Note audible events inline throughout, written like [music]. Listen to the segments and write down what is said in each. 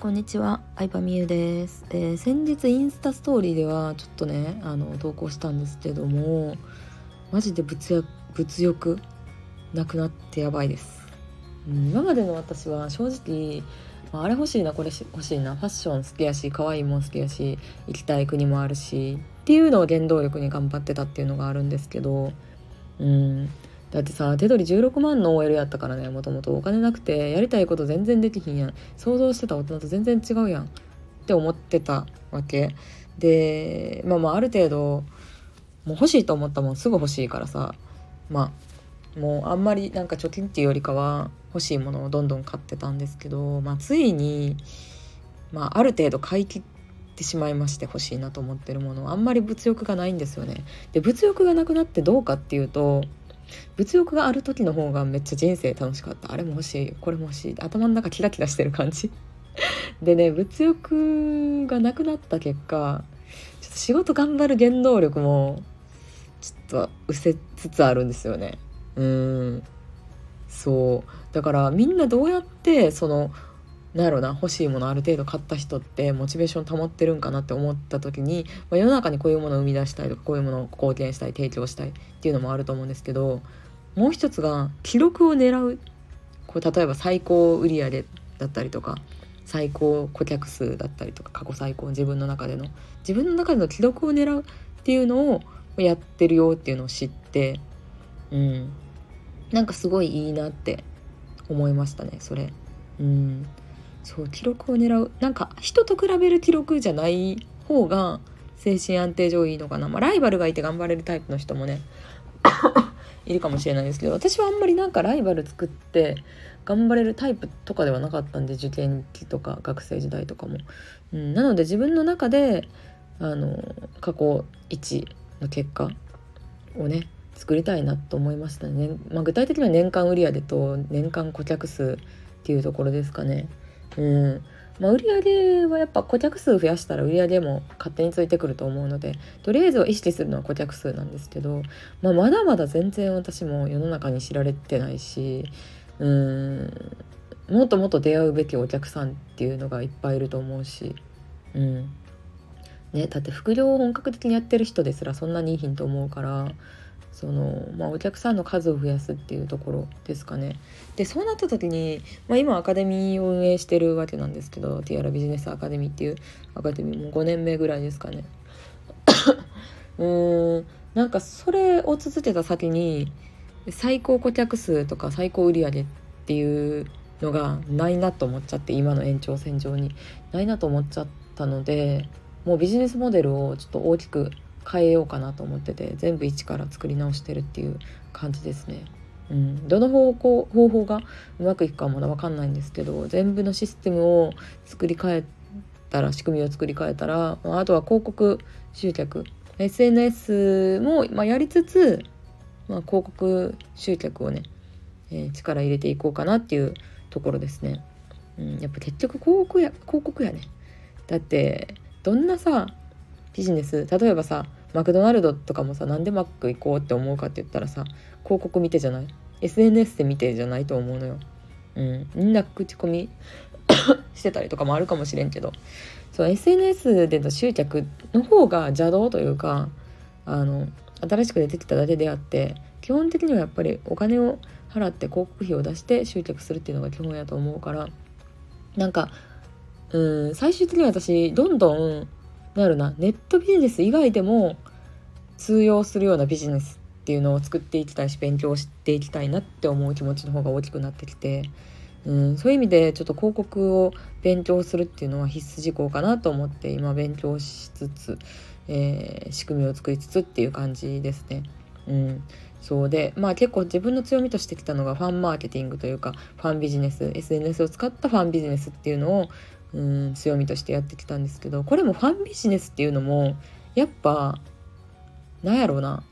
こんにちは。相葉美優です、えー、先日インスタストーリーではちょっとねあの投稿したんですけどもマジで物欲物欲なくなってやばいです、うん、今までの私は正直、あ、あれ欲しいなこれ欲しいな。ファッション好きやし可愛いもん好きやし行きたい国もあるしっていうのを原動力に頑張ってたっていうのがあるんですけどうん。だってさ手取り16万の OL やったからねもともと。お金なくてやりたいこと全然できひんやん。想像してた大人と全然違うやん。って思ってたわけ。でまあまあある程度もう欲しいと思ったもん。すぐ欲しいからさ。まあもうあんまりなんか貯金っていうよりかは欲しいものをどんどん買ってたんですけど、まあ、ついに、まあ、ある程度買い切ってしまいまして欲しいなと思ってるもの。あんまり物欲がないんですよね。で物欲がなくなってどうかっていうと物欲がある時の方がめっちゃ人生楽しかった。あれも欲しい。これも欲しい。頭の中キラキラしてる感じ。[laughs] でね物欲がなくなった結果ちょっと仕事頑張る原動力もちょっと失せつつあるんですよね。うん。そう。だからみんなどうやってそのなんやろな欲しいものある程度買った人ってモチベーション保ってるんかなって思った時に、まあ、世の中にこういうものを生み出したいとかこういうものを貢献したい提供したいっていうのもあると思うんですけどもう一つが記録を狙う。こう例えば最高売上だったりとか最高顧客数だったりとか過去最高自分の中での。自分の中での記録を狙うっていうのをやってるよっていうのを知ってうん。なんかすごいいいなって思いましたねそれ。うん。そう記録を狙う。なんか人と比べる記録じゃない方が精神安定上いいのかな、まあ、ライバルがいて頑張れるタイプの人もね [laughs] いるかもしれないですけど私はあんまりなんかライバル作って頑張れるタイプとかではなかったんで受験期とか学生時代とかも、うん、なので自分の中であの過去1の結果をね作りたいなと思いましたね、まあ、具体的には年間売上と年間顧客数っていうところですかね。うん。まあ、売上はやっぱ顧客数増やしたら売上も勝手についてくると思うのでとりあえずは意識するのは顧客数なんですけど、まあ、まだまだ全然私も世の中に知られてないしうん。もっともっと出会うべきお客さんっていうのがいっぱいいると思うし、うん。ね、だって副業を本格的にやってる人ですらそんなにいいひんと思うからその、まあ、お客さんの数を増やすっていうところですかね。でそうなった時に、まあ、今アカデミーを運営してるわけなんですけどティアラビジネスアカデミーっていうアカデミーも5年目ぐらいですかね。[coughs] うーんなんかそれを続けた先に最高顧客数とか最高売上っていうのがないなと思っちゃって今の延長線上にないなと思っちゃったのでもうビジネスモデルをちょっと大きく変えようかなと思ってて全部一から作り直してるっていう感じですね。うん、どの方向方法がうまくいくかはまだ分かんないんですけど全部のシステムを作り変えたら仕組みを作り変えたらあとは広告集客 SNS も、まあ、やりつつ、まあ、広告集客をね、えー、力入れていこうかなっていうところですね。うん、やっぱ結局広告や広告やね。だってどんなさビジネス。例えばさマクドナルドとかもさなんでマック行こうって思うかって言ったらさ広告見てじゃない？SNS で見てじゃないと思うのよ。うん、みんな口コミ [coughs] してたりとかもあるかもしれんけど。そう SNS での集客の方が邪道というかあの新しく出てきただけであって基本的にはやっぱりお金を払って広告費を出して集客するっていうのが基本やと思うからなんかうん最終的に私どんどんなるなネットビジネス以外でも通用するようなビジネスっていうのを作っていきたいし勉強していきたいなって思う気持ちの方が大きくなってきて、うん、そういう意味でちょっと広告を勉強するっていうのは必須事項かなと思って今勉強しつつ、えー、仕組みを作りつつっていう感じですね。うん、そうでまあ結構自分の強みとしてきたのがファンマーケティングというかファンビジネス SNS を使ったファンビジネスっていうのをうん強みとしてやってきたんですけどこれもファンビジネスっていうのもやっぱなんやろうな。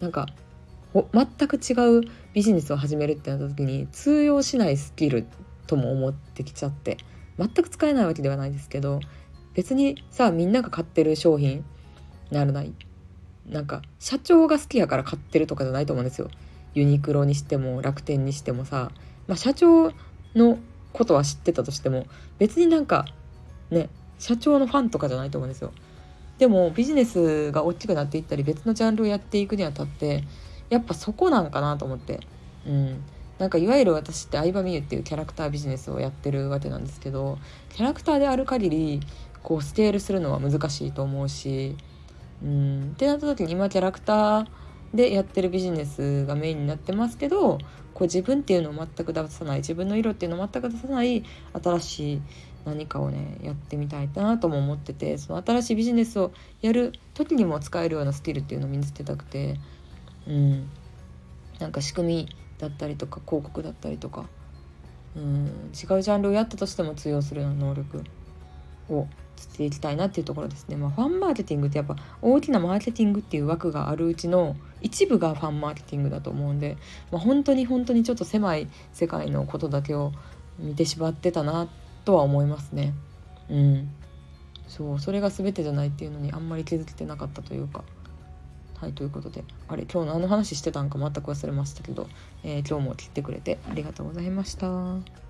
なんか全く違うビジネスを始めるってなった時に通用しないスキルとも思ってきちゃって全く使えないわけではないですけど別にさみんなが買ってる商品なるない。なんか社長が好きやから買ってるとかじゃないと思うんですよ。ユニクロにしても楽天にしてもさ、まあ、社長のことは知ってたとしても別になんかね社長のファンとかじゃないと思うんですよ。でもビジネスが大きくなっていったり別のジャンルをやっていくにあたってやっぱそこなんかなと思って。うん。なんかいわゆる私って相葉美優っていうキャラクタービジネスをやってるわけなんですけどキャラクターである限りこうスケールするのは難しいと思うしうん。ってなった時に今キャラクターでやってるビジネスがメインになってますけどこう自分っていうのを全く出さない自分の色っていうのを全く出さない新しい何かをねやってみたいなとも思っててその新しいビジネスをやる時にも使えるようなスキルっていうのを身につけたくてうん。なんか仕組みだったりとか広告だったりとかうん。違うジャンルをやったとしても通用するような能力。をしていきたいなっていうところですね。まあ、ファンマーケティングってやっぱ大きなマーケティングっていう枠があるうちの一部がファンマーケティングだと思うんで、まあ、本当に本当にちょっと狭い世界のことだけを見てしまってたなとは思いますね。うん、そうそれが全てじゃないっていうのにあんまり気づけてなかったというか。はいということであれ今日何の話してたんか全く忘れましたけど、えー、今日も切ってくれてありがとうございました。